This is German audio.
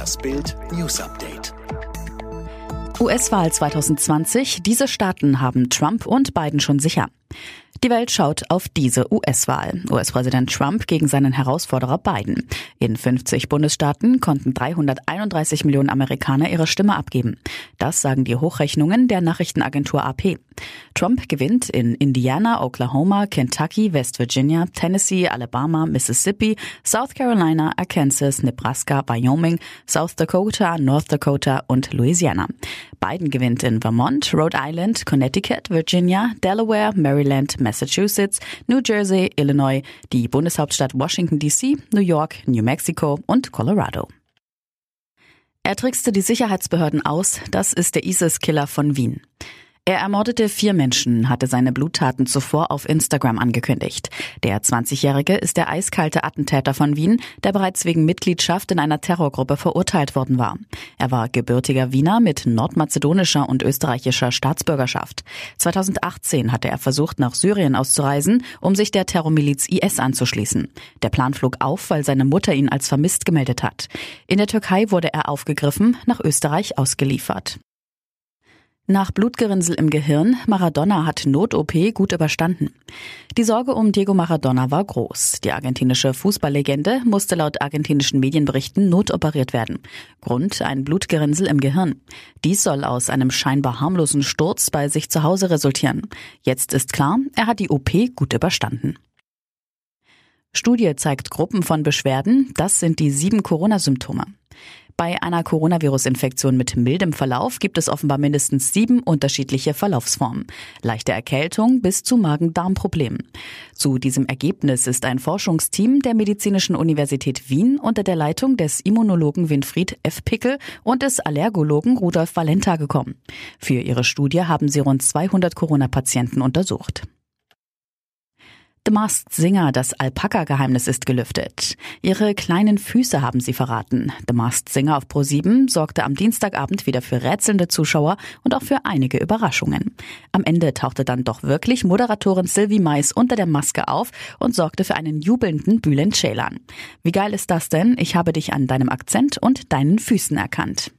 Das Bild News Update. US-Wahl 2020. Diese Staaten haben Trump und Biden schon sicher. Die Welt schaut auf diese US-Wahl. US-Präsident Trump gegen seinen Herausforderer Biden. In 50 Bundesstaaten konnten 331 Millionen Amerikaner ihre Stimme abgeben. Das sagen die Hochrechnungen der Nachrichtenagentur AP. Trump gewinnt in Indiana, Oklahoma, Kentucky, West Virginia, Tennessee, Alabama, Mississippi, South Carolina, Arkansas, Nebraska, Wyoming, South Dakota, North Dakota und Louisiana. Biden gewinnt in Vermont, Rhode Island, Connecticut, Virginia, Delaware, Maryland, Massachusetts, New Jersey, Illinois, die Bundeshauptstadt Washington DC, New York, New Mexico und Colorado. Er trickste die Sicherheitsbehörden aus, das ist der ISIS-Killer von Wien. Er ermordete vier Menschen, hatte seine Bluttaten zuvor auf Instagram angekündigt. Der 20-Jährige ist der eiskalte Attentäter von Wien, der bereits wegen Mitgliedschaft in einer Terrorgruppe verurteilt worden war. Er war gebürtiger Wiener mit nordmazedonischer und österreichischer Staatsbürgerschaft. 2018 hatte er versucht, nach Syrien auszureisen, um sich der Terrormiliz IS anzuschließen. Der Plan flog auf, weil seine Mutter ihn als vermisst gemeldet hat. In der Türkei wurde er aufgegriffen, nach Österreich ausgeliefert. Nach Blutgerinnsel im Gehirn, Maradona hat Not-OP gut überstanden. Die Sorge um Diego Maradona war groß. Die argentinische Fußballlegende musste laut argentinischen Medienberichten notoperiert werden. Grund ein Blutgerinnsel im Gehirn. Dies soll aus einem scheinbar harmlosen Sturz bei sich zu Hause resultieren. Jetzt ist klar, er hat die OP gut überstanden. Studie zeigt Gruppen von Beschwerden, das sind die sieben Corona-Symptome. Bei einer Coronavirus-Infektion mit mildem Verlauf gibt es offenbar mindestens sieben unterschiedliche Verlaufsformen. Leichte Erkältung bis zu Magen-Darm-Problemen. Zu diesem Ergebnis ist ein Forschungsteam der Medizinischen Universität Wien unter der Leitung des Immunologen Winfried F. Pickel und des Allergologen Rudolf Valenta gekommen. Für ihre Studie haben sie rund 200 Corona-Patienten untersucht. The Masked Singer, das Alpaka-Geheimnis ist gelüftet. Ihre kleinen Füße haben sie verraten. The Masked Singer auf Pro7 sorgte am Dienstagabend wieder für rätselnde Zuschauer und auch für einige Überraschungen. Am Ende tauchte dann doch wirklich Moderatorin Sylvie Mais unter der Maske auf und sorgte für einen jubelnden Bülent Ceylan. Wie geil ist das denn? Ich habe dich an deinem Akzent und deinen Füßen erkannt.